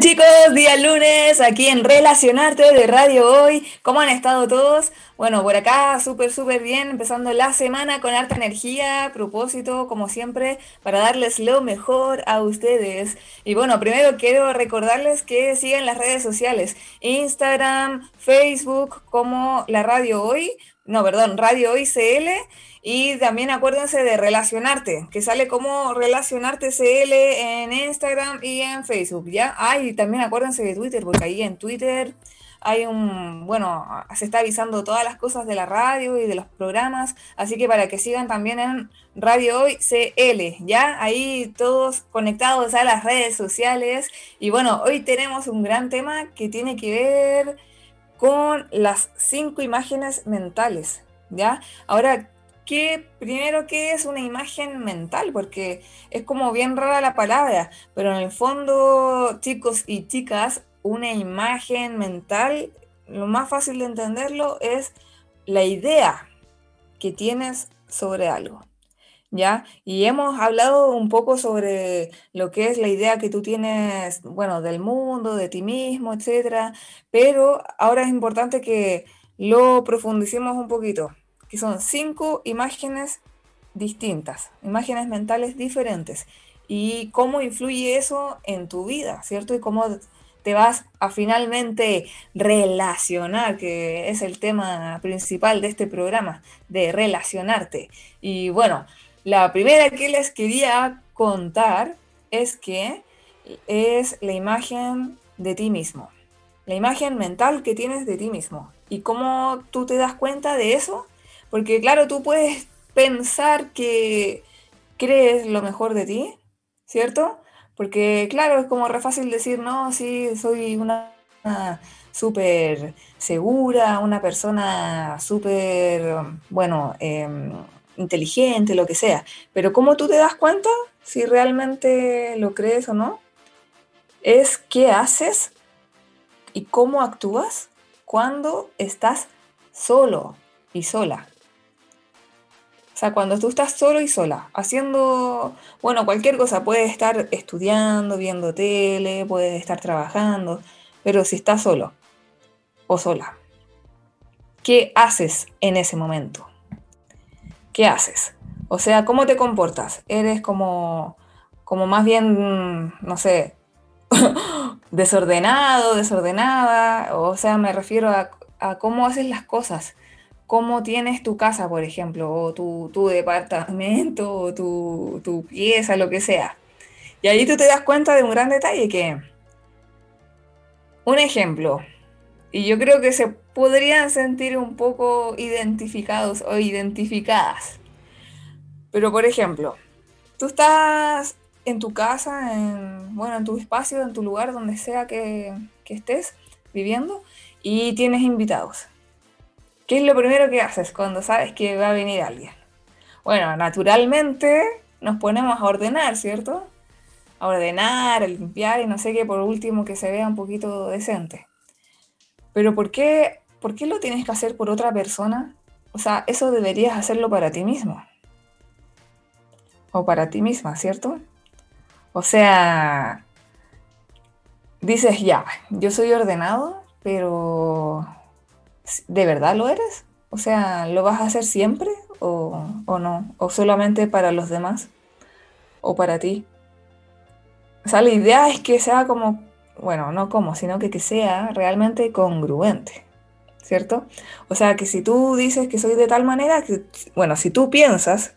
chicos? Día lunes aquí en Relacionarte de Radio Hoy. ¿Cómo han estado todos? Bueno, por acá súper, súper bien, empezando la semana con harta energía, propósito, como siempre, para darles lo mejor a ustedes. Y bueno, primero quiero recordarles que sigan las redes sociales, Instagram, Facebook, como la Radio Hoy, no, perdón, Radio Hoy CL y también acuérdense de relacionarte, que sale como relacionarte CL en Instagram y en Facebook, ¿ya? Ah, y también acuérdense de Twitter, porque ahí en Twitter hay un, bueno, se está avisando todas las cosas de la radio y de los programas, así que para que sigan también en Radio Hoy CL, ¿ya? Ahí todos conectados a las redes sociales. Y bueno, hoy tenemos un gran tema que tiene que ver con las cinco imágenes mentales, ¿ya? Ahora, ¿Qué, primero, ¿qué es una imagen mental? Porque es como bien rara la palabra, pero en el fondo, chicos y chicas, una imagen mental, lo más fácil de entenderlo es la idea que tienes sobre algo. ¿Ya? Y hemos hablado un poco sobre lo que es la idea que tú tienes, bueno, del mundo, de ti mismo, etcétera, pero ahora es importante que lo profundicemos un poquito que son cinco imágenes distintas, imágenes mentales diferentes. Y cómo influye eso en tu vida, ¿cierto? Y cómo te vas a finalmente relacionar, que es el tema principal de este programa, de relacionarte. Y bueno, la primera que les quería contar es que es la imagen de ti mismo, la imagen mental que tienes de ti mismo. Y cómo tú te das cuenta de eso porque claro, tú puedes pensar que crees lo mejor de ti, ¿cierto? Porque claro, es como re fácil decir, no, sí, soy una, súper segura, una persona súper, bueno, em, inteligente, lo que sea. Pero ¿cómo tú te das cuenta si realmente lo crees o no? Es qué haces y cómo actúas cuando estás solo y sola. O sea, cuando tú estás solo y sola, haciendo, bueno, cualquier cosa, puedes estar estudiando, viendo tele, puedes estar trabajando, pero si estás solo o sola, ¿qué haces en ese momento? ¿Qué haces? O sea, ¿cómo te comportas? ¿Eres como, como más bien, no sé, desordenado, desordenada? O sea, me refiero a, cómo haces las cosas cómo tienes tu casa, por ejemplo, o tu, departamento, o tu, tu, pieza, lo que sea. Y ahí tú te das cuenta de un gran detalle que, un ejemplo, y yo creo que se podrían sentir un poco identificados o identificadas. Pero por ejemplo, tú estás en tu casa, en, bueno, en tu espacio, en tu lugar, donde sea que, que estés viviendo, y tienes invitados ¿Qué es lo primero que haces cuando sabes que va a venir alguien? Bueno, naturalmente nos ponemos a ordenar, ¿cierto? A ordenar, a limpiar y no sé qué, por último que se vea un poquito decente. Pero ¿por qué, ¿por qué lo tienes que hacer por otra persona? O sea, eso deberías hacerlo para ti mismo. O para ti misma, ¿cierto? O sea, dices ya, yo soy ordenado, pero ¿de verdad lo eres? O sea, ¿lo vas a hacer siempre o, no? ¿O solamente para los demás? ¿O para ti? O sea, la idea es que sea como, bueno, no como, sino que, que sea realmente congruente, ¿cierto? O sea, que si tú dices que soy de tal manera, que, bueno, si tú piensas,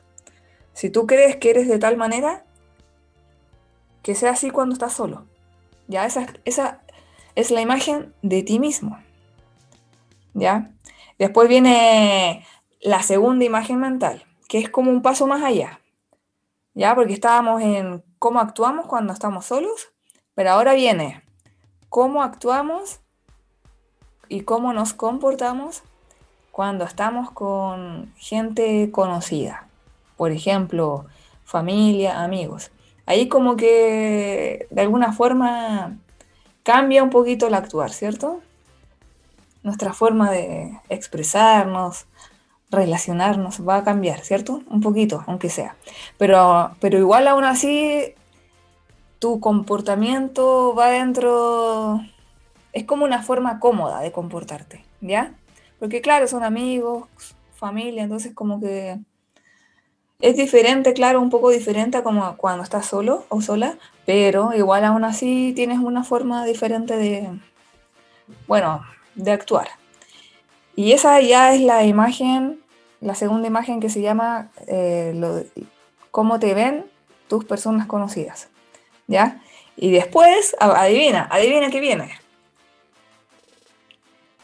si tú crees que eres de tal manera, que sea así cuando estás solo. Ya, esa, esa es la imagen de ti mismo. ¿ya? Después viene la segunda imagen mental, que es como un paso más allá. ¿ya? Porque estábamos en cómo actuamos cuando estamos solos, pero ahora viene cómo actuamos y cómo nos comportamos cuando estamos con gente conocida. Por ejemplo, familia, amigos. Ahí como que de alguna forma cambia un poquito el actuar, ¿cierto? Nuestra forma de expresarnos, relacionarnos va a cambiar, ¿cierto? Un poquito, aunque sea. Pero, pero igual aún así, tu comportamiento va dentro, es como una forma cómoda de comportarte, ¿ya? Porque claro, son amigos, familia, entonces como que es diferente, claro, un poco diferente a como cuando estás solo o sola, pero igual aún así tienes una forma diferente de, bueno, de actuar. Y esa ya es la imagen, la segunda imagen que se llama eh, cómo te ven tus personas conocidas. ¿Ya? Y después, adivina, adivina qué viene.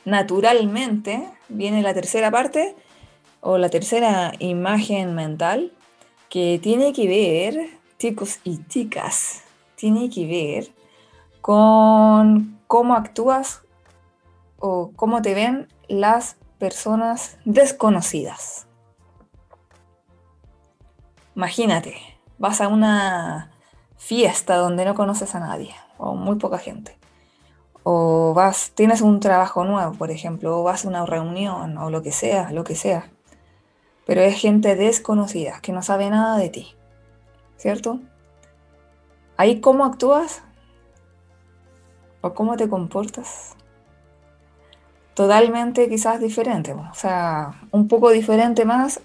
Naturalmente viene la tercera parte, o la tercera imagen mental que tiene que ver, chicos y chicas, tiene que ver con cómo actúas o cómo te ven las personas desconocidas. Imagínate, vas a una fiesta donde no conoces a nadie o muy poca gente. O vas, tienes un trabajo nuevo, por ejemplo, o vas a una reunión o lo que sea, lo que sea pero es gente desconocida, que no sabe nada de ti, ¿cierto? Ahí cómo actúas o cómo te comportas, totalmente quizás diferente, o sea, un poco diferente más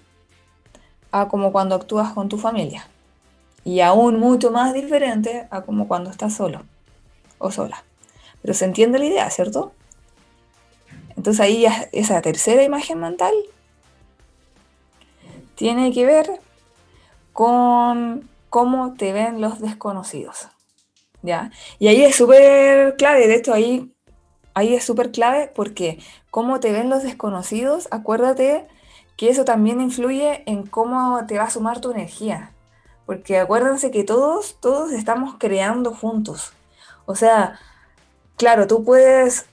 a como cuando actúas con tu familia y aún mucho más diferente a como cuando estás solo o sola. Pero se entiende la idea, ¿cierto? Entonces ahí esa tercera imagen mental tiene que ver con cómo te ven los desconocidos. ¿Ya? Y ahí es súper clave, de hecho ahí, ahí es súper clave porque cómo te ven los desconocidos, acuérdate que eso también influye en cómo te va a sumar tu energía. Porque acuérdense que todos, todos estamos creando juntos. O sea, claro, tú puedes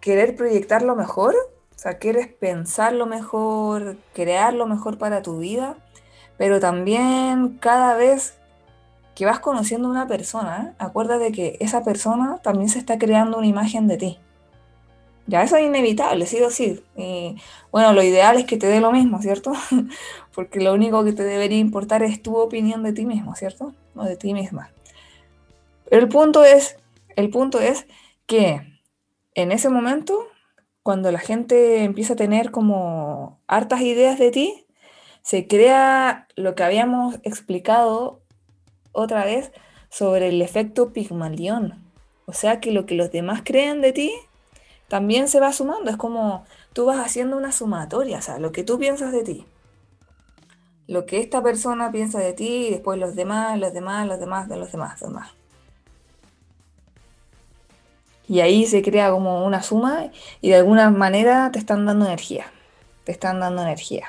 querer proyectar lo mejor, o sea, quieres pensar lo mejor, crear lo mejor para tu vida, pero también cada vez que vas conociendo a una persona, acuérdate que esa persona también se está creando una imagen de ti. Ya eso es inevitable, sí o sí. Y bueno, lo ideal es que te dé lo mismo, ¿cierto? Porque lo único que te debería importar es tu opinión de ti mismo, ¿cierto? O de ti misma. El punto es, el punto es que en ese momento cuando la gente empieza a tener como hartas ideas de ti, se crea lo que habíamos explicado otra vez sobre el efecto Pigmalión. O sea que lo que los demás creen de ti también se va sumando. Es como tú vas haciendo una sumatoria, o sea, lo que tú piensas de ti. Lo que esta persona piensa de ti y después los demás, los demás, los demás, de los demás, los demás. Y ahí se crea como una suma y de alguna manera te están dando energía. Te están dando energía.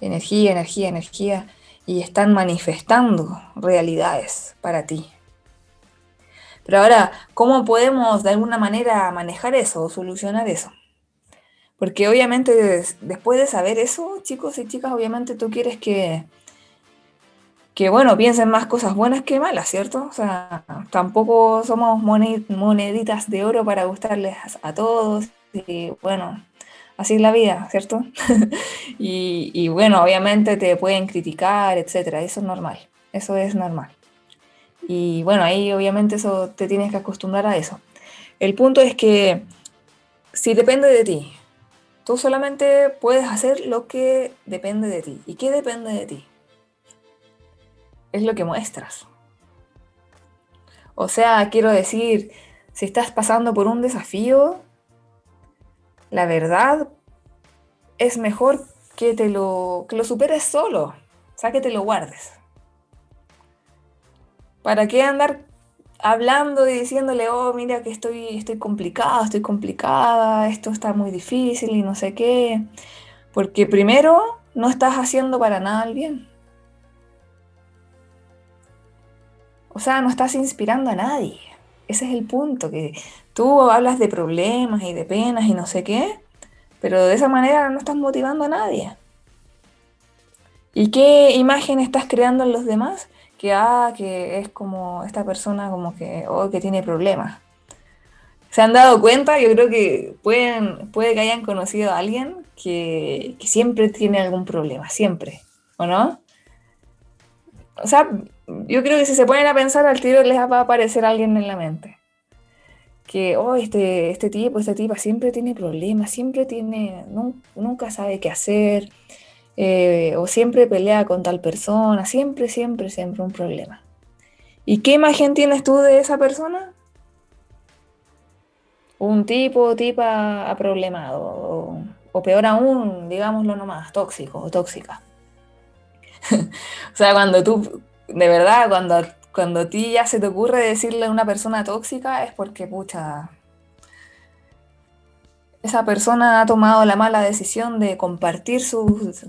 Energía, energía, energía. Y están manifestando realidades para ti. Pero ahora, ¿cómo podemos de alguna manera manejar eso o solucionar eso? Porque obviamente después de saber eso, chicos y chicas, obviamente tú quieres que que bueno, piensen más cosas buenas que malas, ¿cierto? O sea, tampoco somos moneditas de oro para gustarles a todos y bueno, así es la vida, ¿cierto? y, bueno, obviamente te pueden criticar, etcétera, eso es normal, eso es normal. Y bueno, ahí obviamente eso te tienes que acostumbrar a eso. El punto es que si depende de ti, tú solamente puedes hacer lo que depende de ti. ¿Y qué depende de ti? es lo que muestras. O sea, quiero decir, si estás pasando por un desafío, la verdad es mejor que te lo, que lo superes solo, o sea, que te lo guardes. ¿Para qué andar hablando y diciéndole, oh, mira que estoy, estoy complicada, estoy complicada, esto está muy difícil y no sé qué? Porque primero no estás haciendo para nada el bien. o sea, no estás inspirando a nadie. Ese es el punto, que tú hablas de problemas y de penas y no sé qué, pero de esa manera no estás motivando a nadie. ¿Y qué imagen estás creando en los demás? Que, ah, que es como esta persona como que, oh, que tiene problemas. ¿Se han dado cuenta? Yo creo que pueden, puede que hayan conocido a alguien que, que siempre tiene algún problema, siempre, ¿o no? O sea, yo creo que si se ponen a pensar al tiro les va a aparecer alguien en la mente. Que, oh, este, este tipo, esta tipa siempre tiene problemas, siempre tiene, nunca sabe qué hacer, eh, o siempre pelea con tal persona, siempre, siempre, siempre un problema. ¿Y qué imagen tienes tú de esa persona? Un tipo o tipa problemado, o, peor aún, digámoslo nomás, tóxico o tóxica. o sea, cuando tú de verdad, cuando, cuando a ti ya se te ocurre decirle a una persona tóxica, es porque, pucha, esa persona ha tomado la mala decisión de compartir sus,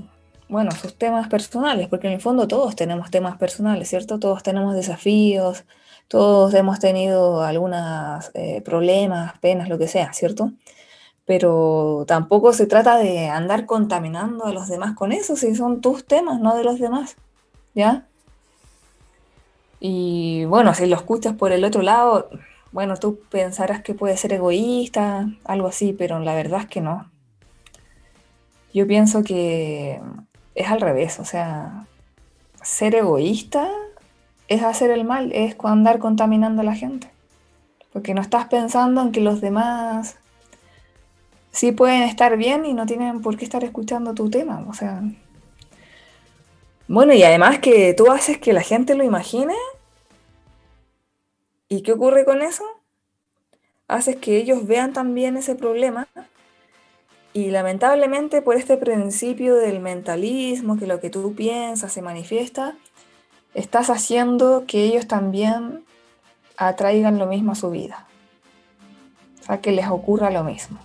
bueno, sus temas personales, porque en el fondo todos tenemos temas personales, ¿cierto? Todos tenemos desafíos, todos hemos tenido algunos eh, problemas, penas, lo que sea, ¿cierto? Pero tampoco se trata de andar contaminando a los demás con eso, si son tus temas, no de los demás, ¿ya? Y bueno, si lo escuchas por el otro lado, bueno, tú pensarás que puede ser egoísta, algo así, pero la verdad es que no. Yo pienso que es al revés, o sea, ser egoísta es hacer el mal, es andar contaminando a la gente. Porque no estás pensando en que los demás sí pueden estar bien y no tienen por qué estar escuchando tu tema. O sea, bueno, y además que tú haces que la gente lo imagine. ¿Y qué ocurre con eso? Haces que ellos vean también ese problema. Y lamentablemente por este principio del mentalismo, que lo que tú piensas se manifiesta, estás haciendo que ellos también atraigan lo mismo a su vida. O sea, que les ocurra lo mismo.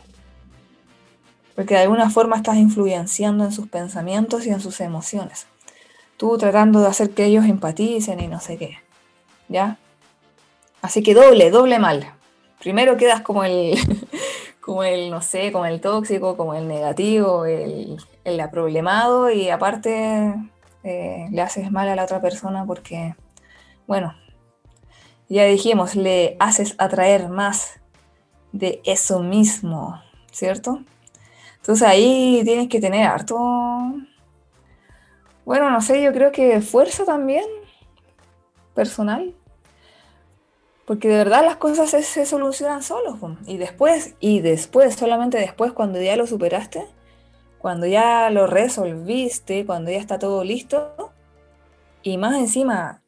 Porque de alguna forma estás influenciando en sus pensamientos y en sus emociones tú tratando de hacer que ellos empaticen y no sé qué. ¿Ya? Así que doble, doble mal. Primero quedas como el, como el, no sé, como el tóxico, como el negativo, el, el aproblemado y aparte eh, le haces mal a la otra persona porque, bueno, ya dijimos, le haces atraer más de eso mismo, ¿cierto? Entonces ahí tienes que tener harto, bueno, no sé, yo creo que fuerza también, personal. Porque de verdad las cosas se, solucionan solos. Y después, y después, solamente después, cuando ya lo superaste, cuando ya lo resolviste, cuando ya está todo listo, y más encima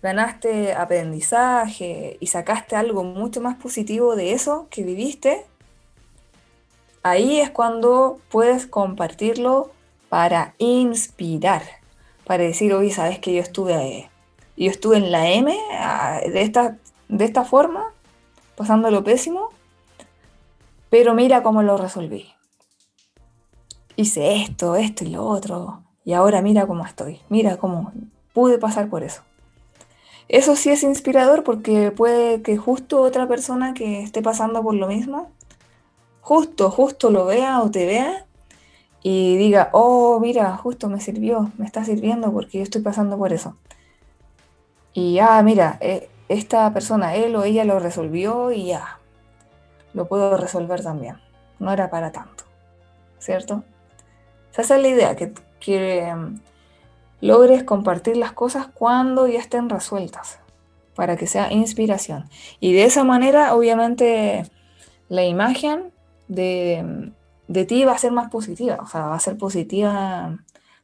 ganaste aprendizaje y sacaste algo mucho más positivo de eso que viviste, ahí es cuando puedes compartirlo para inspirar, para decir, oye, ¿sabes que yo estuve, yo estuve en la M de esta, de esta forma, pasando lo pésimo, pero mira cómo lo resolví. Hice esto, esto y lo otro, y ahora mira cómo estoy, mira cómo pude pasar por eso. Eso sí es inspirador porque puede que justo otra persona que esté pasando por lo mismo, justo, justo lo vea o te vea y diga, oh, mira, justo me sirvió, me está sirviendo porque yo estoy pasando por eso. Y ah, mira, eh, esta persona, él o ella lo resolvió y ya, lo puedo resolver también. No era para tanto, ¿cierto? esa es la idea, que, que mm, logres compartir las cosas cuando ya estén resueltas, para que sea inspiración. Y de esa manera, obviamente, la imagen de de ti va a ser más positiva, o sea, va a ser positiva,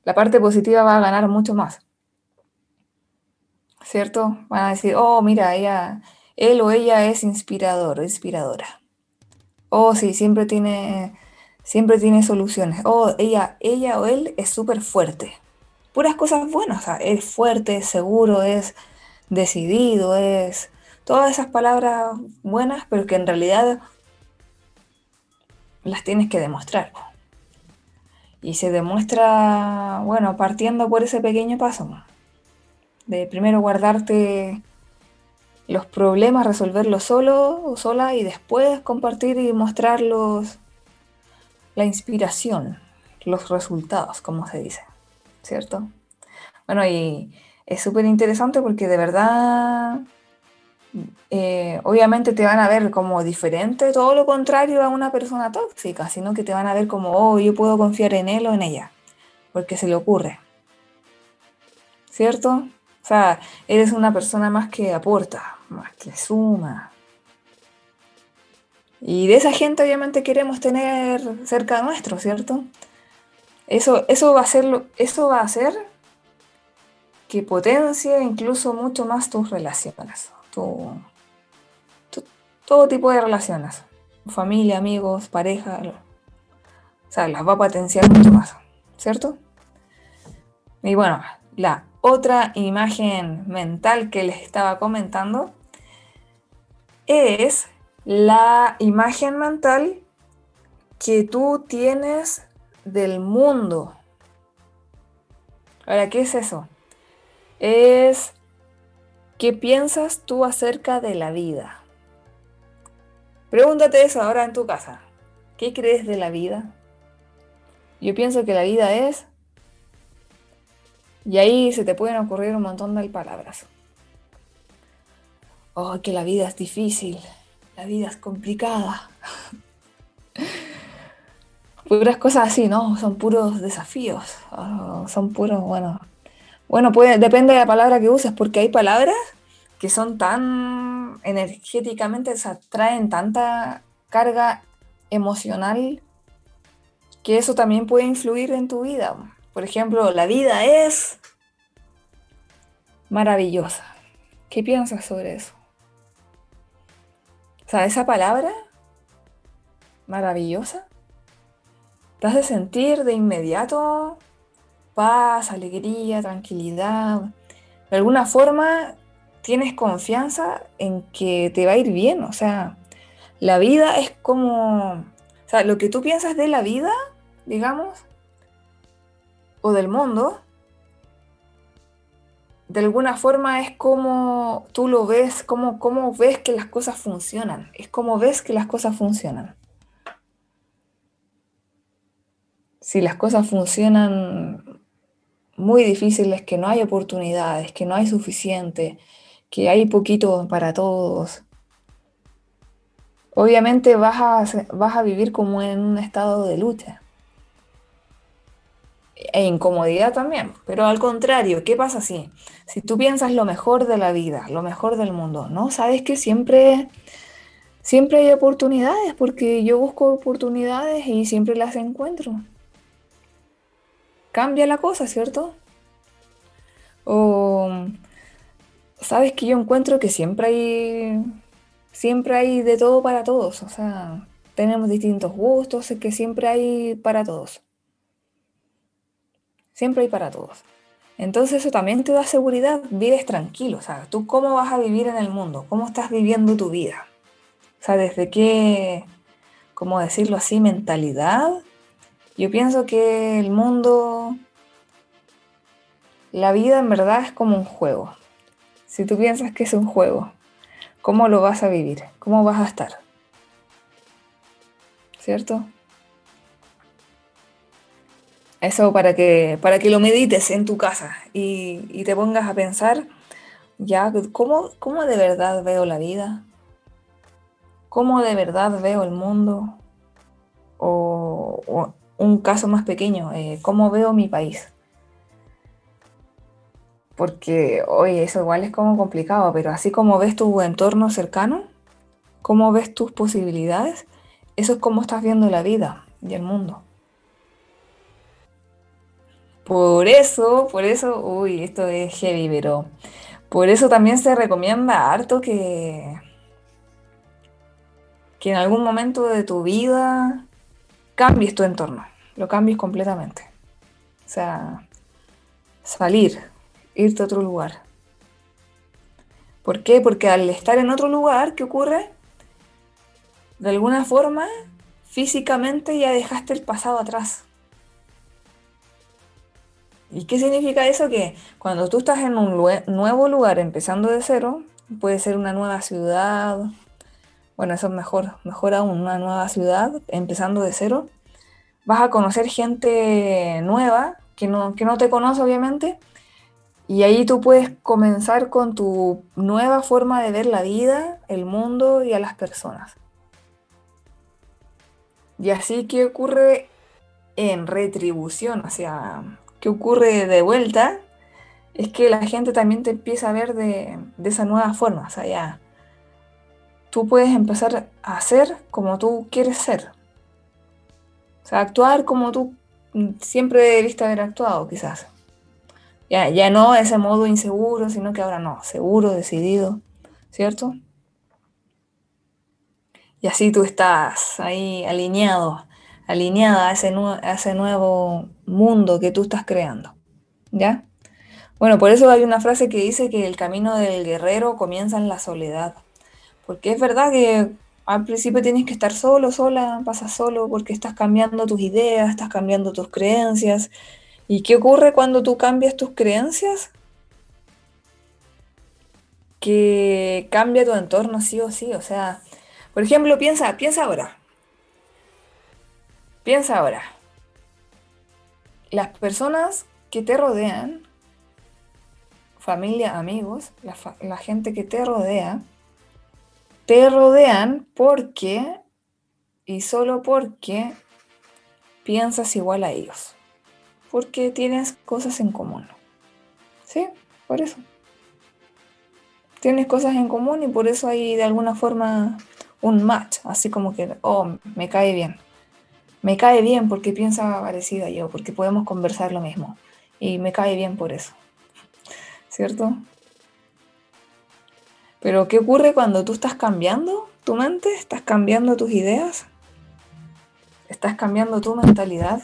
la parte positiva va a ganar mucho más. ¿Cierto? Van a decir, oh, mira, ella, él o ella es inspirador, inspiradora. Oh, sí, siempre tiene, siempre tiene soluciones. Oh, ella, ella o él es súper fuerte. Puras cosas buenas, o sea, es fuerte, es seguro, es decidido, es todas esas palabras buenas, pero que en realidad las tienes que demostrar. Y se demuestra, bueno, partiendo por ese pequeño paso. De primero guardarte los problemas, resolverlos solo o sola y después compartir y mostrarlos la inspiración, los resultados, como se dice, ¿cierto? Bueno, y es súper interesante porque de verdad, eh, obviamente te van a ver como diferente, todo lo contrario a una persona tóxica, sino que te van a ver como, oh, yo puedo confiar en él o en ella, porque se le ocurre. ¿Cierto? O sea, eres una persona más que aporta, más que suma. Y de esa gente obviamente queremos tener cerca nuestro, ¿cierto? Eso, eso, va a ser, eso va a hacer que potencie incluso mucho más tus relaciones, tu, todo tipo de relaciones, familia, amigos, pareja, o sea, las va a potenciar mucho más, ¿cierto? Y bueno, la otra imagen mental que les estaba comentando es la imagen mental que tú tienes del mundo. Ahora, ¿qué es eso? Es qué piensas tú acerca de la vida. Pregúntate eso ahora en tu casa. ¿Qué crees de la vida? Yo pienso que la vida es... Y ahí se te pueden ocurrir un montón de palabras. Oh, que la vida es difícil, la vida es complicada. Puras cosas así, ¿no? Son puros desafíos. Son puros, bueno. Bueno, puede, depende de la palabra que uses, porque hay palabras que son tan energéticamente, se traen tanta carga emocional que eso también puede influir en tu vida. Por ejemplo, la vida es maravillosa. ¿Qué piensas sobre eso? O sea, esa palabra maravillosa te hace sentir de inmediato paz, alegría, tranquilidad. De alguna forma tienes confianza en que te va a ir bien. O sea, la vida es como, o sea, lo que tú piensas de la vida, digamos, del mundo, de alguna forma es como tú lo ves, como, como ves que las cosas funcionan. Es como ves que las cosas funcionan. Si las cosas funcionan muy difíciles, que no hay oportunidades, que no hay suficiente, que hay poquito para todos, obviamente vas a, vas a vivir como en un estado de lucha e incomodidad también. Pero al contrario, ¿qué pasa si, si tú piensas lo mejor de la vida, lo mejor del mundo, ¿no? Sabes que siempre, siempre hay oportunidades, porque yo busco oportunidades y siempre las encuentro. Cambia la cosa, ¿cierto? O sabes que yo encuentro que siempre hay, siempre hay de todo para todos, o sea, tenemos distintos gustos, que siempre hay para todos. Siempre hay para todos. Entonces eso también te da seguridad, vives tranquilo, sea, tú cómo vas a vivir en el mundo, cómo estás viviendo tu vida. O sea, desde qué, cómo decirlo así, mentalidad. Yo pienso que el mundo, la vida en verdad es como un juego. Si tú piensas que es un juego, ¿cómo lo vas a vivir? ¿Cómo vas a estar? ¿Cierto? Eso para que, para que lo medites en tu casa y, te pongas a pensar, ya, ¿cómo, ¿cómo de verdad veo la vida? ¿Cómo de verdad veo el mundo? O, un caso más pequeño, eh, ¿cómo veo mi país? Porque, oye, eso igual es como complicado, pero así como ves tu entorno cercano, cómo ves tus posibilidades, eso es como estás viendo la vida y el mundo. Por eso, por eso, uy, esto es heavy, pero por eso también se recomienda harto que, que en algún momento de tu vida cambies tu entorno, lo cambies completamente. O sea, salir, irte a otro lugar. ¿Por qué? Porque al estar en otro lugar, ¿qué ocurre? De alguna forma, físicamente ya dejaste el pasado atrás. ¿Y qué significa eso? Que cuando tú estás en un nuevo lugar empezando de cero, puede ser una nueva ciudad. Bueno, eso es mejor, mejor aún, una nueva ciudad, empezando de cero. Vas a conocer gente nueva que no, que no te conoce, obviamente. Y ahí tú puedes comenzar con tu nueva forma de ver la vida, el mundo y a las personas. Y así que ocurre en retribución, o sea, que ocurre de vuelta, es que la gente también te empieza a ver de, esa nueva forma, o sea, ya tú puedes empezar a ser como tú quieres ser. O sea, actuar como tú siempre debiste haber actuado, quizás. Ya, ya no ese modo inseguro, sino que ahora no, seguro, decidido, ¿cierto? Y así tú estás ahí alineado, alineada a ese, a ese nuevo mundo que tú estás creando. ¿Ya? Bueno, por eso hay una frase que dice que el camino del guerrero comienza en la soledad. Porque es verdad que al principio tienes que estar solo, sola, pasas solo porque estás cambiando tus ideas, estás cambiando tus creencias. ¿Y qué ocurre cuando tú cambias tus creencias? Que cambia tu entorno sí o sí. O sea, por ejemplo, piensa, piensa ahora. Piensa ahora. Las personas que te rodean, familia, amigos, la, gente que te rodea, te rodean porque y solo porque piensas igual a ellos. Porque tienes cosas en común. ¿Sí? Por eso. Tienes cosas en común y por eso hay de alguna forma un match, así como que, oh, me cae bien. Me cae bien porque piensa parecido a yo, porque podemos conversar lo mismo. Y me cae bien por eso. ¿Cierto? Pero ¿qué ocurre cuando tú estás cambiando tu mente? ¿Estás cambiando tus ideas? ¿Estás cambiando tu mentalidad?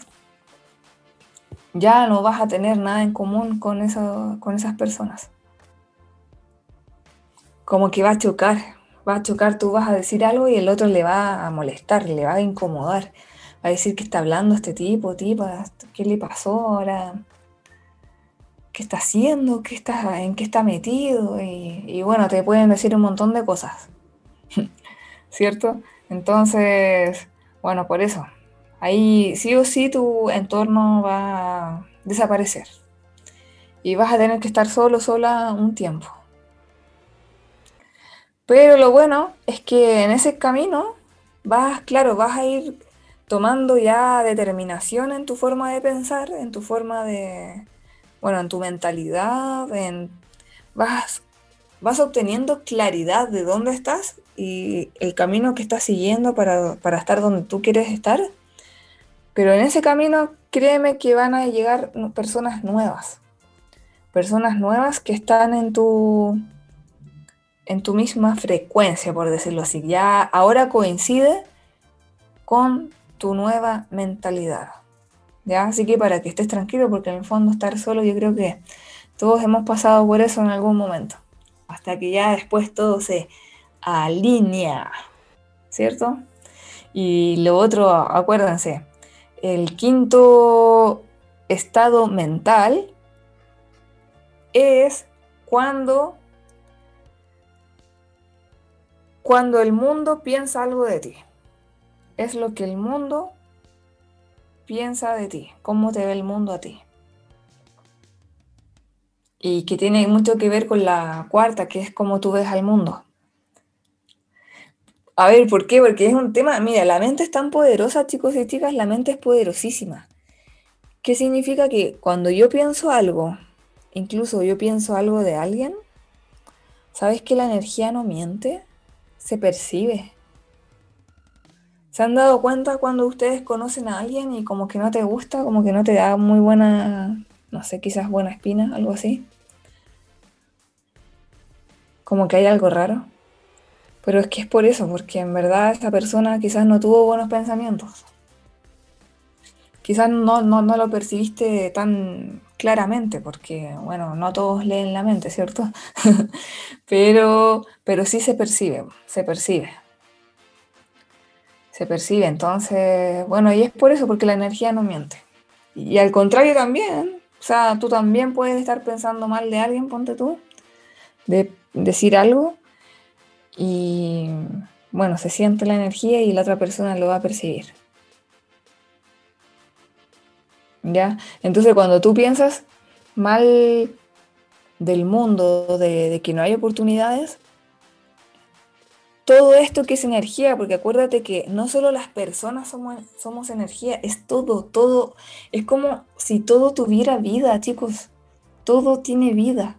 Ya no vas a tener nada en común con, eso, con esas personas. Como que va a chocar, va a chocar, tú vas a decir algo y el otro le va a molestar, le va a incomodar. A decir que está hablando este tipo, tipa, ¿qué le pasó ahora? ¿Qué está haciendo? ¿Qué está, ¿En qué está metido? Y, bueno, te pueden decir un montón de cosas. ¿Cierto? Entonces, bueno, por eso. Ahí sí o sí tu entorno va a desaparecer. Y vas a tener que estar solo, sola un tiempo. Pero lo bueno es que en ese camino vas, claro, vas a ir tomando ya determinación en tu forma de pensar, en tu forma de, bueno, en tu mentalidad, en, vas, vas obteniendo claridad de dónde estás y el camino que estás siguiendo para, para estar donde tú quieres estar. Pero en ese camino, créeme que van a llegar personas nuevas, personas nuevas que están en tu, en tu misma frecuencia, por decirlo así. Ya ahora coincide con tu nueva mentalidad. ¿Ya? Así que para que estés tranquilo, porque en el fondo estar solo yo creo que todos hemos pasado por eso en algún momento. Hasta que ya después todo se alinea. ¿Cierto? Y lo otro, acuérdense, el quinto estado mental es cuando Cuando el mundo piensa algo de ti, es lo que el mundo piensa de ti, cómo te ve el mundo a ti. Y que tiene mucho que ver con la cuarta, que es cómo tú ves al mundo. A ver, ¿por qué? Porque es un tema, mira, la mente es tan poderosa, chicos y chicas, la mente es poderosísima. ¿Qué significa que cuando yo pienso algo, incluso yo pienso algo de alguien, ¿sabes que la energía no miente? se percibe. ¿Se han dado cuenta cuando ustedes conocen a alguien y como que no te gusta, como que no te da muy buena, no sé, quizás buena espina, algo así? Como que hay algo raro. Pero es que es por eso, porque en verdad esa persona quizás no tuvo buenos pensamientos. Quizás no, no, no lo percibiste tan claramente, porque, bueno, no todos leen la mente, ¿cierto? pero, pero sí se percibe, se percibe. Se percibe, entonces, bueno, y es por eso, porque la energía no miente. Y al contrario también, o sea, tú también puedes estar pensando mal de alguien, ponte tú, de decir algo y bueno, se siente la energía y la otra persona lo va a percibir. ¿Ya? Entonces cuando tú piensas mal del mundo, de, que no hay oportunidades, todo esto que es energía, porque acuérdate que no solo las personas somos, somos energía, es todo, todo, es como si todo tuviera vida, chicos, todo tiene vida.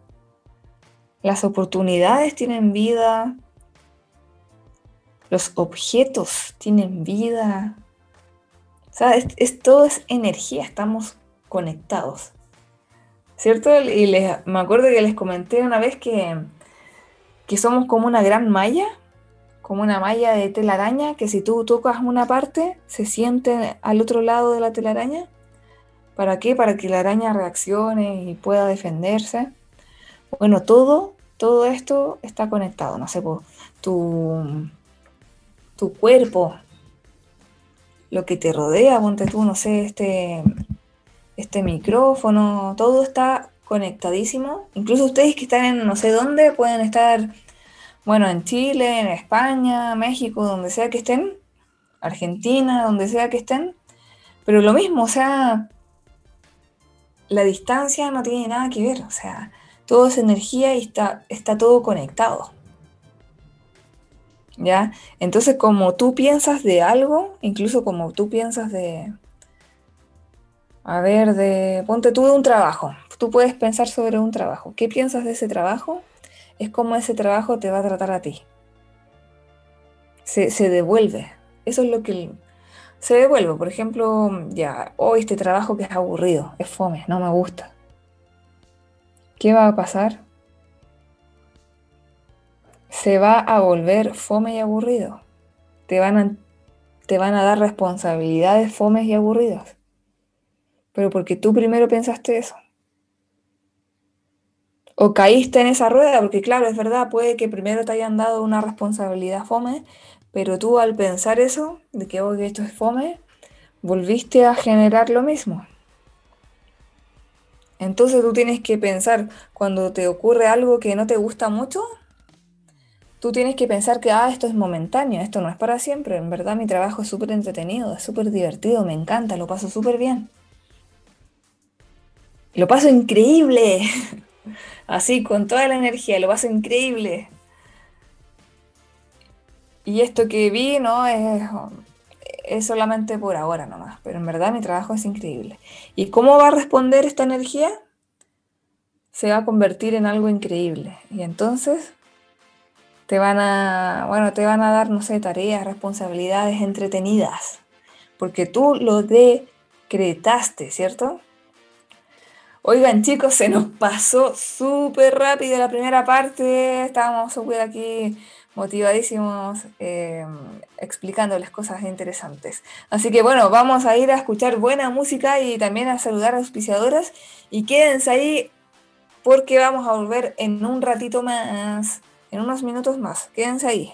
Las oportunidades tienen vida, los objetos tienen vida. O sea, es, todo es energía, estamos conectados. ¿Cierto? Y les, me acuerdo que les comenté una vez que, que somos como una gran malla, como una malla de telaraña, que si tú tocas una parte, se siente al otro lado de la telaraña. ¿Para qué? Para que la araña reaccione y pueda defenderse. Bueno, todo, todo esto está conectado. No sé, tu, tu cuerpo, lo que te rodea, ponte tú, no sé, este, este micrófono, todo está conectadísimo. Incluso ustedes que están en no sé dónde pueden estar, bueno, en Chile, en España, México, donde sea que estén, Argentina, donde sea que estén. Pero lo mismo, o sea, la distancia no tiene nada que ver, o sea, todo es energía y está, está todo conectado. ¿Ya? Entonces, como tú piensas de algo, incluso como tú piensas de, a ver, de, ponte tú de un trabajo, tú puedes pensar sobre un trabajo. ¿Qué piensas de ese trabajo? Es como ese trabajo te va a tratar a ti. Se, se devuelve. Eso es lo que se devuelve. Por ejemplo, ya, hoy este trabajo que es aburrido, es fome, no me gusta. ¿Qué va a pasar? se va a volver fome y aburrido. Te van a, te van a dar responsabilidades fomes y aburridas. Pero porque tú primero pensaste eso. O caíste en esa rueda, porque claro, es verdad, puede que primero te hayan dado una responsabilidad fome, pero tú al pensar eso, de que, hoy esto es fome, volviste a generar lo mismo. Entonces tú tienes que pensar, cuando te ocurre algo que no te gusta mucho, tú tienes que pensar que, ah, esto es momentáneo, esto no es para siempre. En verdad mi trabajo es súper entretenido, es súper divertido, me encanta, lo paso súper bien. Lo paso increíble. Así, con toda la energía, lo paso increíble. Y esto que vi, ¿no? Es, es solamente por ahora nomás, pero en verdad mi trabajo es increíble. ¿Y cómo va a responder esta energía? Se va a convertir en algo increíble. Y entonces te van a, bueno, te van a dar, no sé, tareas, responsabilidades entretenidas, porque tú lo decretaste, ¿cierto? Oigan chicos, se nos pasó súper rápido la primera parte, estábamos súper aquí motivadísimos eh, explicándoles cosas interesantes. Así que bueno, vamos a ir a escuchar buena música y también a saludar a auspiciadoras y quédense ahí porque vamos a volver en un ratito más en unos minutos más. Quédense ahí.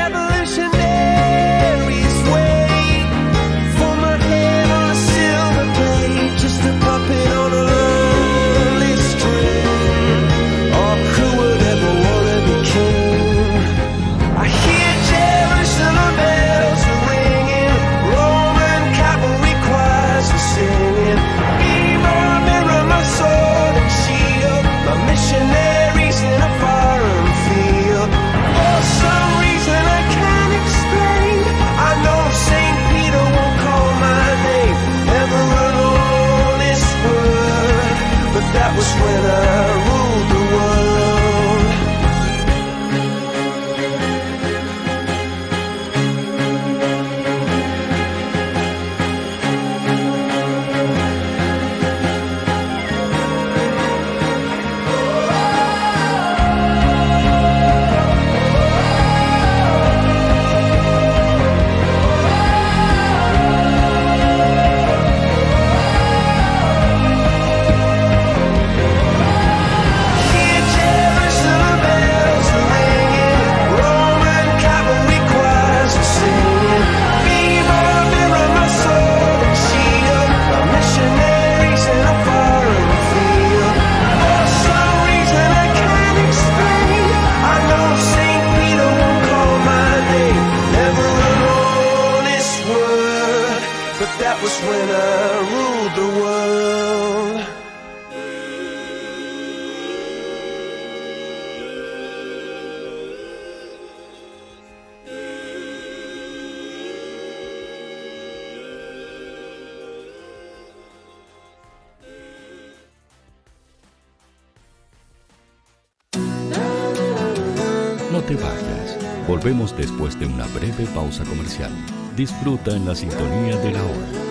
Was when I ruled the world. No te vayas. Volvemos después de una breve pausa comercial. Disfruta en la sintonía de la hora.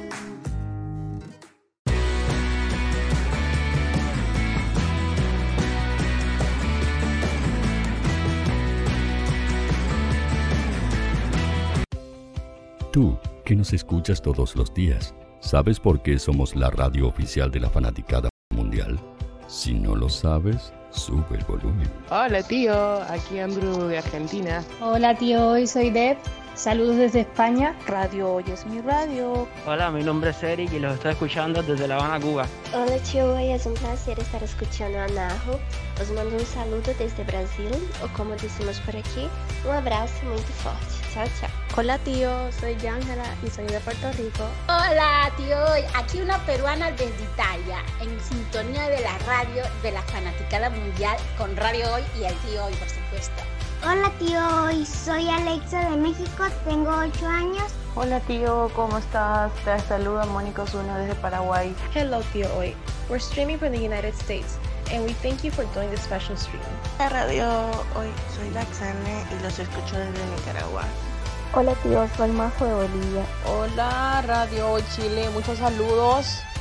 Tú, que nos escuchas todos los días, ¿sabes por qué somos la radio oficial de la fanaticada mundial? Si no lo sabes, sube el volumen. Hola tío, aquí Andrew de Argentina. Hola tío, hoy soy Deb. Saludos desde España. Radio Hoy es mi radio. Hola, mi nombre es Eric y los estoy escuchando desde La Habana, Cuba. Hola tío, hoy es un placer estar escuchando a Najo. Os mando un saludo desde Brasil, o como decimos por aquí, un abrazo muy fuerte. Chao, chao. Hola tío, soy Yángela y soy de Puerto Rico. Hola tío, aquí una peruana desde Italia, en sintonía de la radio de la fanaticada mundial con Radio Hoy y el tío Hoy, por supuesto. Hola tío, Hoy soy Alexa de México, tengo 8 años. Hola tío, ¿cómo estás? Te saluda Mónica Osuna desde Paraguay. Hello tío Hoy, we're streaming from the United States and we thank you for doing this special stream. La radio Hoy, soy Laxane y los escucho desde Nicaragua. Hola tío, soy Majo de Bolivia. Hola Radio Hoy Chile, muchos saludos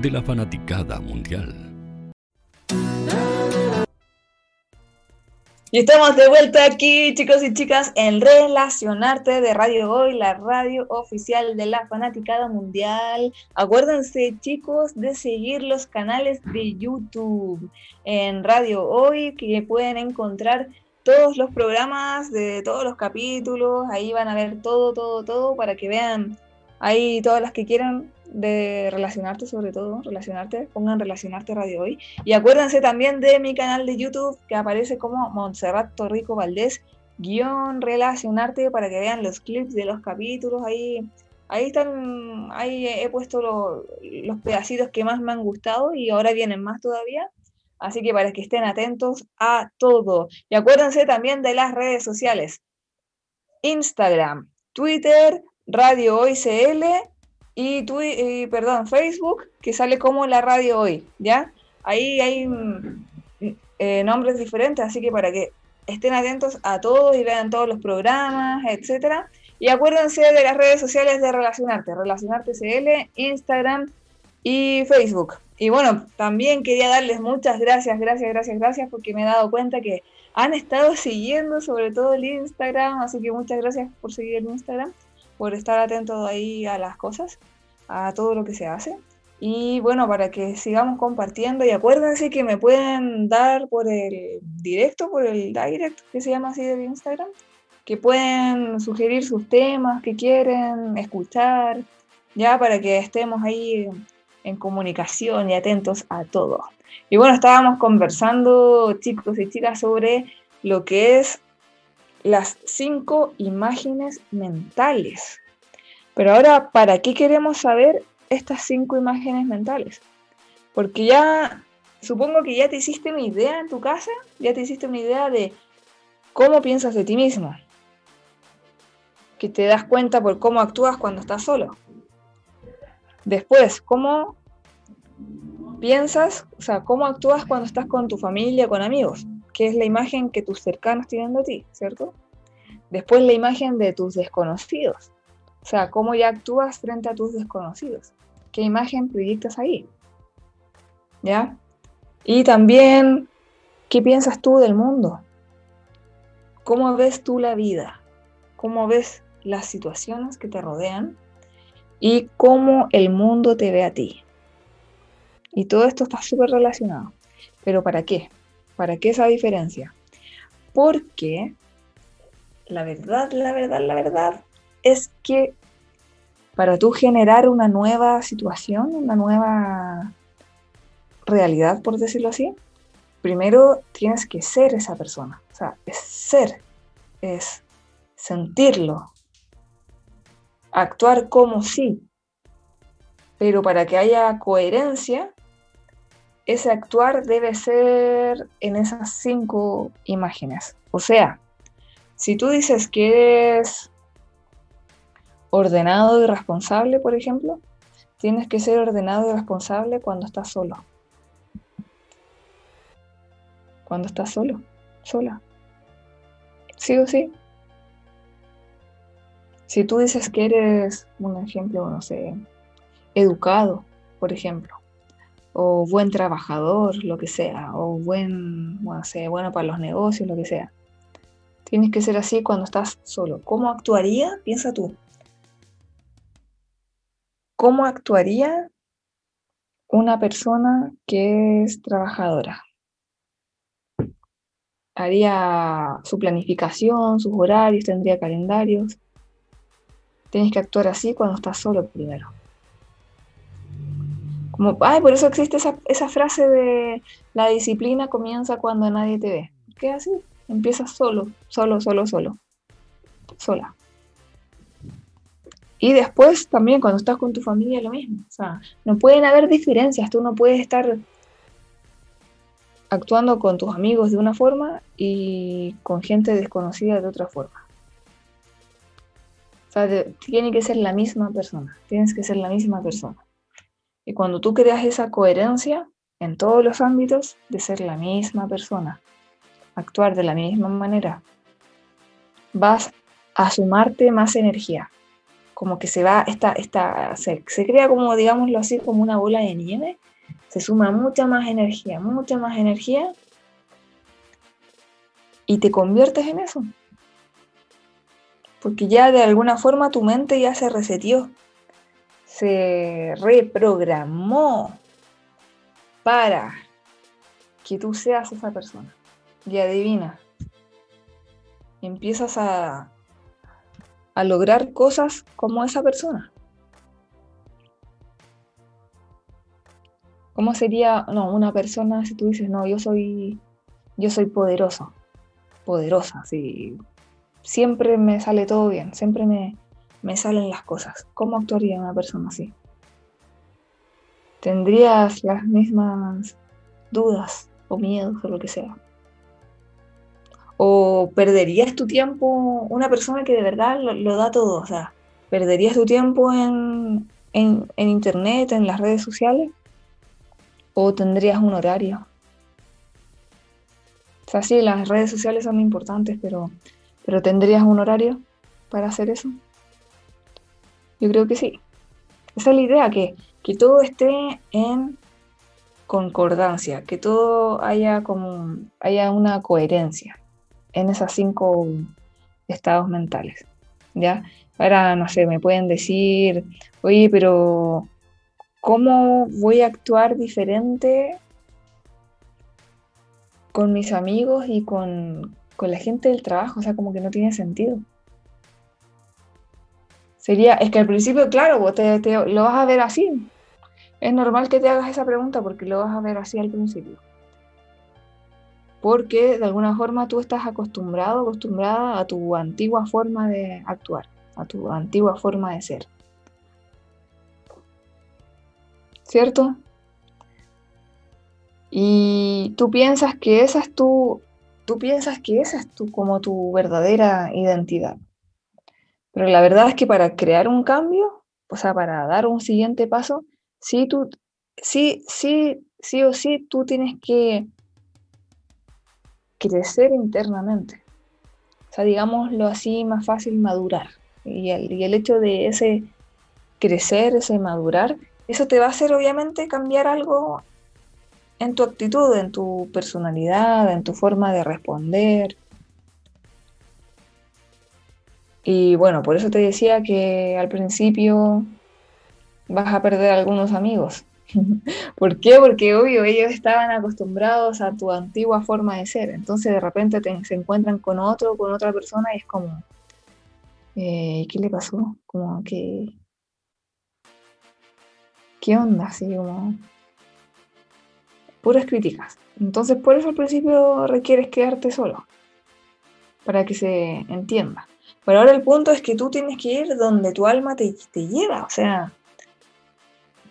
de la fanaticada mundial. Y estamos de vuelta aquí, chicos y chicas, en Relacionarte de Radio Hoy, la radio oficial de la fanaticada mundial. Acuérdense, chicos, de seguir los canales de YouTube en Radio Hoy, que pueden encontrar todos los programas de todos los capítulos. Ahí van a ver todo, todo, todo para que vean ahí todas las que quieran de relacionarte sobre todo, relacionarte, pongan relacionarte Radio Hoy. Y acuérdense también de mi canal de YouTube que aparece como Montserrat Torrico Valdés, guion relacionarte para que vean los clips de los capítulos. Ahí, ahí están, ahí he puesto los pedacitos que más me han gustado y ahora vienen más todavía. Así que para que estén atentos a todo. Y acuérdense también de las redes sociales. Instagram, Twitter, Radio Hoy CL y, tu, y, perdón, Facebook, que sale como la radio hoy, ¿ya? Ahí hay mm, eh, nombres diferentes, así que para que estén atentos a todos y vean todos los programas, etcétera. Y acuérdense de las redes sociales de Relacionarte, Relacionarte CL, Instagram y Facebook. Y bueno, también quería darles muchas gracias, gracias, gracias, gracias, porque me he dado cuenta que han estado siguiendo sobre todo el Instagram, así que muchas gracias por seguir el Instagram, por estar atentos ahí a las cosas, a todo lo que se hace. Y bueno, para que sigamos compartiendo y acuérdense que me pueden dar por el directo, por el direct, que se llama así del Instagram, que pueden sugerir sus temas que quieren escuchar, ya para que estemos ahí en comunicación y atentos a todo. Y bueno, estábamos conversando, chicos y chicas, sobre lo que es las cinco imágenes mentales. Pero ahora, ¿para qué queremos saber estas cinco imágenes mentales? Porque ya, supongo que ya te hiciste una idea en tu casa, ya te hiciste una idea de cómo piensas de ti mismo que te das cuenta por cómo actúas cuando estás solo. Después, cómo piensas, o sea, cómo actúas cuando estás con tu familia, con amigos, que es la imagen que tus cercanos tienen de ti, ¿cierto? Después la imagen de tus desconocidos, o sea, cómo ya actúas frente a tus desconocidos, qué imagen proyectas ahí, ¿ya? Y también, ¿qué piensas tú del mundo? ¿Cómo ves tú la vida? ¿Cómo ves las situaciones que te rodean y cómo el mundo te ve a ti. Y todo esto está súper relacionado. ¿Pero para qué? ¿Para qué esa diferencia? Porque la verdad, la verdad, la verdad es que para tú generar una nueva situación, una nueva realidad, por decirlo así, primero tienes que ser esa persona. O sea, es ser, es sentirlo, actuar como sí, pero para que haya coherencia, ese actuar debe ser en esas cinco imágenes. O sea, si tú dices que eres ordenado y responsable, por ejemplo, tienes que ser ordenado y responsable cuando estás solo. Cuando estás solo, sola. Sí o sí. Si tú dices que eres, un ejemplo, no sé, educado, por ejemplo, o buen trabajador, lo que sea, o buen, bueno, bueno para los negocios, lo que sea. Tienes que ser así cuando estás solo. ¿Cómo actuaría? Piensa tú. ¿Cómo actuaría una persona que es trabajadora? Haría su planificación, sus horarios, tendría calendarios Tienes que actuar así cuando estás solo primero. Ay, por eso existe esa, frase de la disciplina comienza cuando nadie te ve. ¿Qué así? Empiezas solo, solo, solo, solo. Sola. Y después también cuando estás con tu familia lo mismo. O sea, no pueden haber diferencias. Tú no puedes estar actuando con tus amigos de una forma y con gente desconocida de otra forma tiene que ser la misma persona, tienes que ser la misma persona. Y cuando tú creas esa coherencia en todos los ámbitos de ser la misma persona, actuar de la misma manera, vas a sumarte más energía. Como que se va, esta, esta, se, crea como, digámoslo así, como una bola de nieve, se suma mucha más energía, mucha más energía, y te conviertes en eso. Porque ya de alguna forma tu mente ya se reseteó, se reprogramó para que tú seas esa persona. Y adivina, empiezas a, a lograr cosas como esa persona. ¿Cómo sería, no, una persona si tú dices, no, yo soy, yo soy poderoso, poderosa, sí, siempre me sale todo bien, siempre me, salen las cosas. ¿Cómo actuaría una persona así? ¿Tendrías las mismas dudas o miedos o lo que sea? ¿O perderías tu tiempo, una persona que de verdad lo, da todo? O sea, ¿perderías tu tiempo en, en internet, en las redes sociales? ¿O tendrías un horario? O sea, sí, las redes sociales son importantes, pero, pero ¿tendrías un horario para hacer eso? Yo creo que sí. Esa es la idea, que, que todo esté en concordancia, que todo haya como haya una coherencia en esas cinco estados mentales. ¿Ya? Ahora, no sé, me pueden decir, oye, pero ¿cómo voy a actuar diferente con mis amigos y con, con la gente del trabajo? O sea, como que no tiene sentido. Sería, es que al principio, claro, vos te, lo vas a ver así. Es normal que te hagas esa pregunta porque lo vas a ver así al principio. Porque de alguna forma tú estás acostumbrado, acostumbrada a tu antigua forma de actuar, a tu antigua forma de ser. ¿Cierto? Y tú piensas que esa es tu, tú piensas que esa es tu, como tu verdadera identidad. Pero la verdad es que para crear un cambio, o sea, para dar un siguiente paso, sí, tú, sí, sí, sí o sí, tú tienes que crecer internamente. O sea, digámoslo así, más fácil madurar. Y el, y el hecho de ese crecer, ese madurar, eso te va a hacer obviamente cambiar algo en tu actitud, en tu personalidad, en tu forma de responder. Y bueno, por eso te decía que al principio vas a perder algunos amigos. ¿Por qué? Porque obvio, ellos estaban acostumbrados a tu antigua forma de ser. Entonces de repente te, se encuentran con otro, con otra persona y es como, eh, ¿qué le pasó? Como que, ¿qué onda? Así como, puras críticas. Entonces por eso al principio requieres quedarte solo, para que se entienda. Pero ahora el punto es que tú tienes que ir donde tu alma te, te lleva, o sea,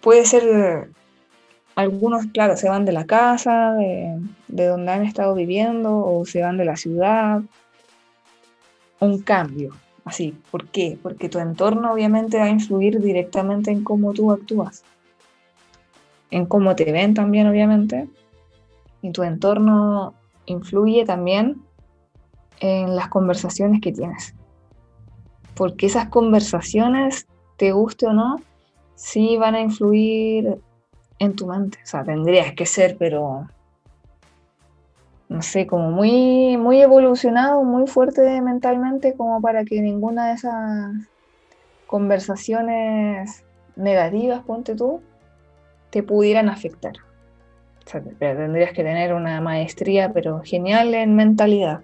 puede ser, algunos, claro, se van de la casa, de, de, donde han estado viviendo, o se van de la ciudad. Un cambio, así. ¿Por qué? Porque tu entorno obviamente va a influir directamente en cómo tú actúas, en cómo te ven también, obviamente. Y tu entorno influye también en las conversaciones que tienes. Porque esas conversaciones, te guste o no, sí van a influir en tu mente. O sea, tendrías que ser, pero no sé, como muy, muy evolucionado, muy fuerte mentalmente, como para que ninguna de esas conversaciones negativas, ponte tú, te pudieran afectar. O sea, tendrías que tener una maestría, pero genial en mentalidad.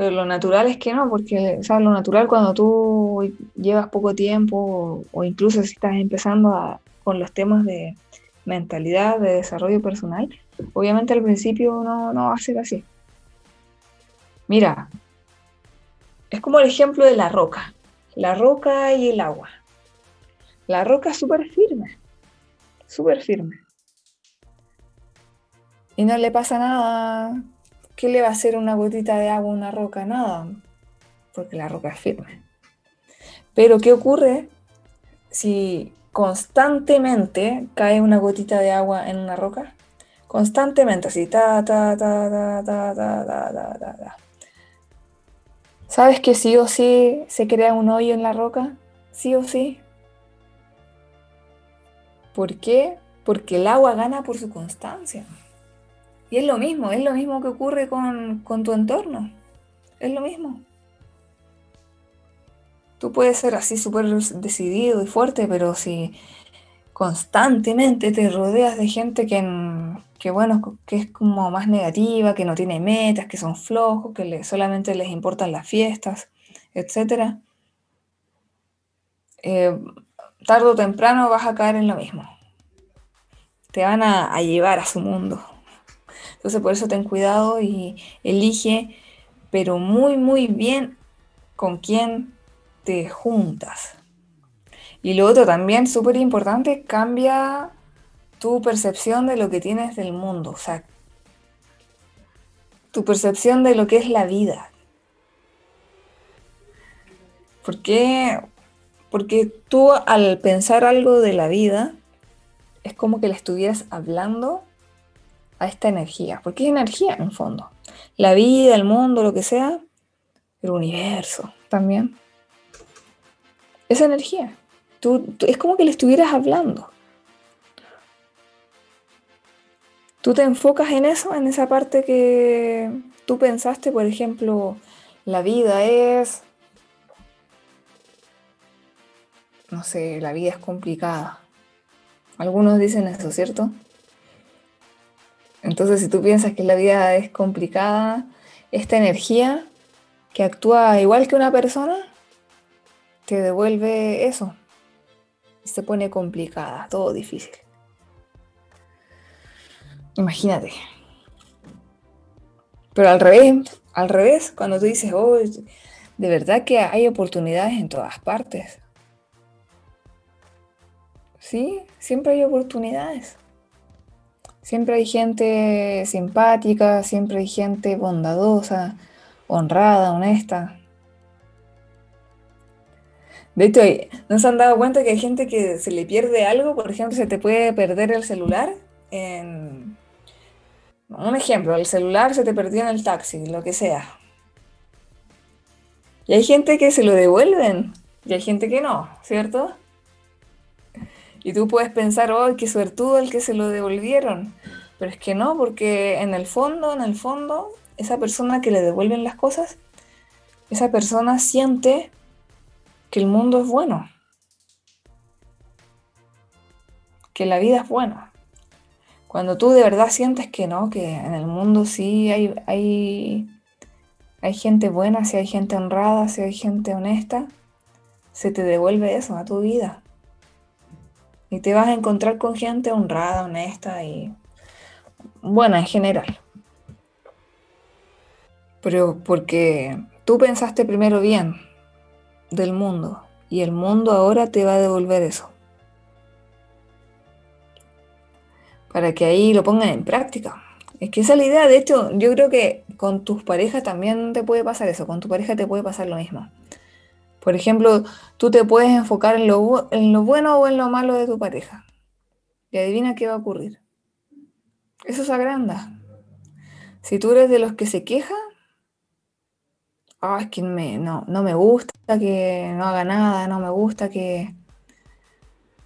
Pero lo natural es que no, porque sea, lo natural cuando tú llevas poco tiempo o, incluso si estás empezando con los temas de mentalidad, de desarrollo personal, obviamente al principio no, no va a ser así. Mira, es como el ejemplo de la roca, la roca y el agua. La roca es súper firme, súper firme. Y no le pasa nada ¿qué le va a hacer una gotita de agua a una roca? Nada, porque la roca es firme. Pero ¿qué ocurre si constantemente cae una gotita de agua en una roca? Constantemente, así, ta, ta, ta, ta, ta, ta, ta, ta. ¿Sabes que sí o sí se crea un hoyo en la roca? Sí o sí. ¿Por qué? Porque el agua gana por su constancia. Y es lo mismo, es lo mismo que ocurre con, con tu entorno. Es lo mismo. Tú puedes ser así súper decidido y fuerte, pero si constantemente te rodeas de gente que, que, bueno, que es como más negativa, que no tiene metas, que son flojos, que solamente les importan las fiestas, etc. Eh, tarde o temprano vas a caer en lo mismo. Te van a llevar a su mundo. Entonces por eso ten cuidado y elige, pero muy, muy bien con quién te juntas. Y lo otro también, súper importante, cambia tu percepción de lo que tienes del mundo, o sea, tu percepción de lo que es la vida. ¿Por qué? Porque tú al pensar algo de la vida, es como que le estuvieras hablando a esta energía, porque es energía en el fondo. la vida, el mundo, lo que sea, el universo también. Esa energía. Tú, es como que le estuvieras hablando. Tú te enfocas en eso, en esa parte que tú pensaste, por ejemplo, la vida es, no sé, la vida es complicada. Algunos dicen eso, ¿cierto? Entonces, si tú piensas que la vida es complicada, esta energía que actúa igual que una persona, te devuelve eso. Y se pone complicada, todo difícil. Imagínate. Pero al revés, al revés, cuando tú dices, oh, de verdad que hay oportunidades en todas partes. Sí, siempre hay oportunidades. Siempre hay gente simpática, siempre hay gente bondadosa, honrada, honesta. De hecho, ¿no se han dado cuenta que hay gente que se le pierde algo? Por ejemplo, se te puede perder el celular en... Un ejemplo, el celular se te perdió en el taxi, lo que sea. Y hay gente que se lo devuelven y hay gente que no, ¿cierto? Y tú puedes pensar, oh, qué suertudo el que se lo devolvieron. Pero es que no, porque en el fondo, en el fondo, esa persona que le devuelven las cosas, esa persona siente que el mundo es bueno. Que la vida es buena. Cuando tú de verdad sientes que no, que en el mundo sí hay, hay, hay gente buena, si hay gente honrada, si hay gente honesta, se te devuelve eso a tu vida. Y te vas a encontrar con gente honrada, honesta y buena en general. Pero porque tú pensaste primero bien del mundo y el mundo ahora te va a devolver eso. Para que ahí lo pongan en práctica. Es que esa es la idea, de hecho, yo creo que con tus parejas también te puede pasar eso, con tu pareja te puede pasar lo mismo. Por ejemplo, tú te puedes enfocar en lo, en lo bueno o en lo malo de tu pareja. Y adivina qué va a ocurrir. Eso se agranda. Si tú eres de los que se queja, es que no, no me gusta que no haga nada, no me gusta que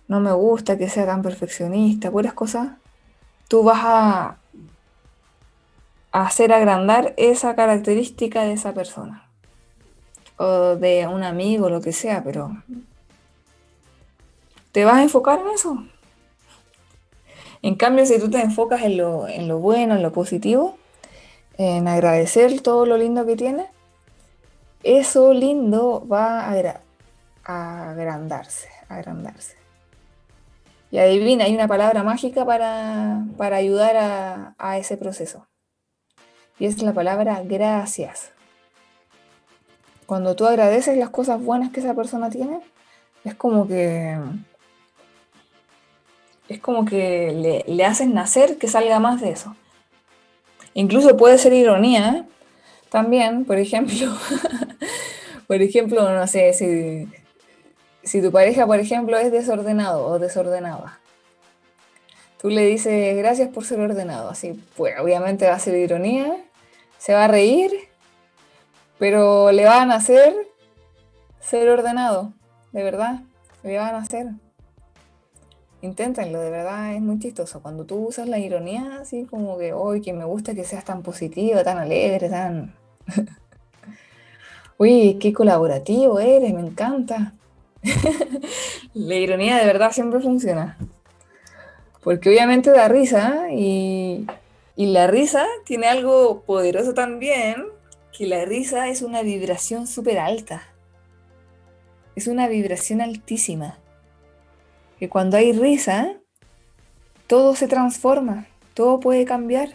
no me gusta que sea tan perfeccionista, puras cosas, tú vas a hacer agrandar esa característica de esa persona o de un amigo, lo que sea, pero ¿te vas a enfocar en eso? En cambio, si tú te enfocas en lo, en lo bueno, en lo positivo, en agradecer todo lo lindo que tiene, eso lindo va a, a agrandarse, agrandarse. Y adivina, hay una palabra mágica para, para ayudar a, a ese proceso. Y es la palabra gracias. Cuando tú agradeces las cosas buenas que esa persona tiene, es como que. Es como que le, haces nacer que salga más de eso. Incluso puede ser ironía, ¿eh? También, por ejemplo. por ejemplo, no sé, si, si tu pareja, por ejemplo, es desordenado o desordenada. Tú le dices gracias por ser ordenado. Así, pues obviamente va a ser ironía, se va a reír pero le van a hacer ser ordenado, de verdad, le van a hacer. Inténtenlo, de verdad es muy chistoso. Cuando tú usas la ironía, así como que, hoy que me gusta que seas tan positivo, tan alegre, tan. Uy, qué colaborativo eres, me encanta. la ironía de verdad siempre funciona. Porque obviamente da risa y, y la risa tiene algo poderoso también, que la risa es una vibración súper alta. Es una vibración altísima. Que cuando hay risa, todo se transforma, todo puede cambiar.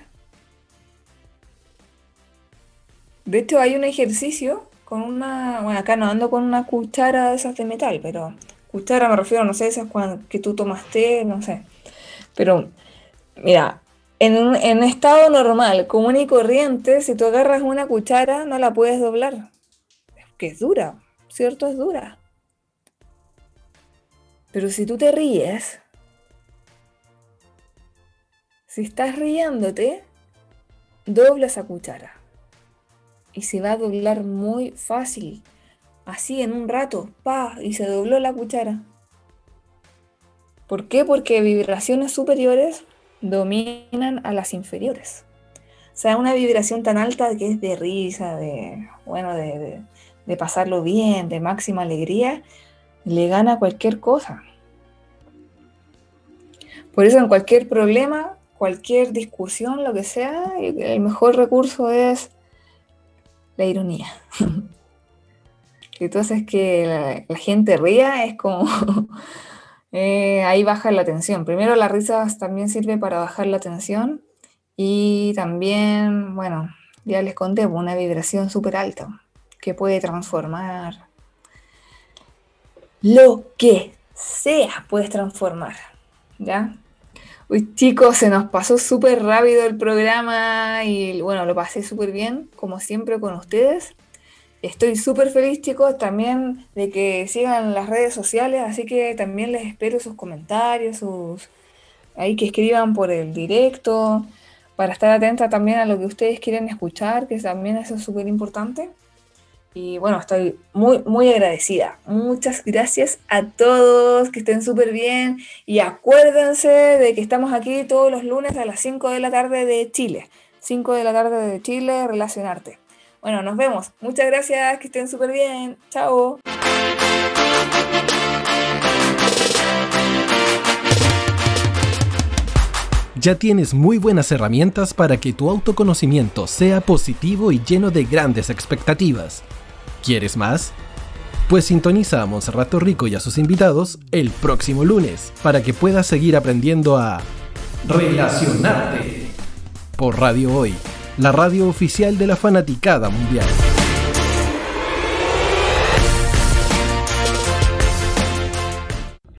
De hecho, hay un ejercicio con una. Bueno, acá no ando con una cuchara de esas de metal, pero. Cuchara me refiero, no sé, esas que tú tomaste, no sé. Pero, mira, en, estado normal, común y corriente, si tú agarras una cuchara, no la puedes doblar. Que es dura, ¿cierto? Es dura. Pero si tú te ríes, si estás riéndote, dobla esa cuchara. y se va a doblar muy fácil. Así en un rato, pa, y se dobló la cuchara. ¿Por qué? Porque vibraciones superiores dominan a las inferiores. O sea, una vibración tan alta que es de risa, de, bueno, de, de pasarlo bien, de máxima alegría, le gana cualquier cosa. Por eso en cualquier problema, cualquier discusión, lo que sea, el mejor recurso es la ironía. Entonces que la, la gente ría es como eh, ahí baja la tensión. Primero la risa también sirve para bajar la tensión y también, bueno, ya les conté, una vibración súper alta que puede transformar lo que sea, puedes transformar, ¿ya? Uy, chicos, se nos pasó súper rápido el programa y bueno, lo pasé súper bien, como siempre con ustedes. Estoy súper feliz, chicos, también de que sigan las redes sociales, así que también les espero sus comentarios, sus ahí que escriban por el directo, para estar atenta también a lo que ustedes quieren escuchar, que también eso es súper importante. Y bueno, estoy muy, muy agradecida. Muchas gracias a todos, que estén súper bien. Y acuérdense de que estamos aquí todos los lunes a las 5 de la tarde de Chile. 5 de la tarde de Chile, Relacionarte. Bueno, nos vemos. Muchas gracias, que estén súper bien. Chao. Ya tienes muy buenas herramientas para que tu autoconocimiento sea positivo y lleno de grandes expectativas. ¿Quieres más? Pues sintoniza a Monserrato Rico y a sus invitados el próximo lunes para que puedas seguir aprendiendo a relacionarte por Radio Hoy, la radio oficial de la fanaticada mundial.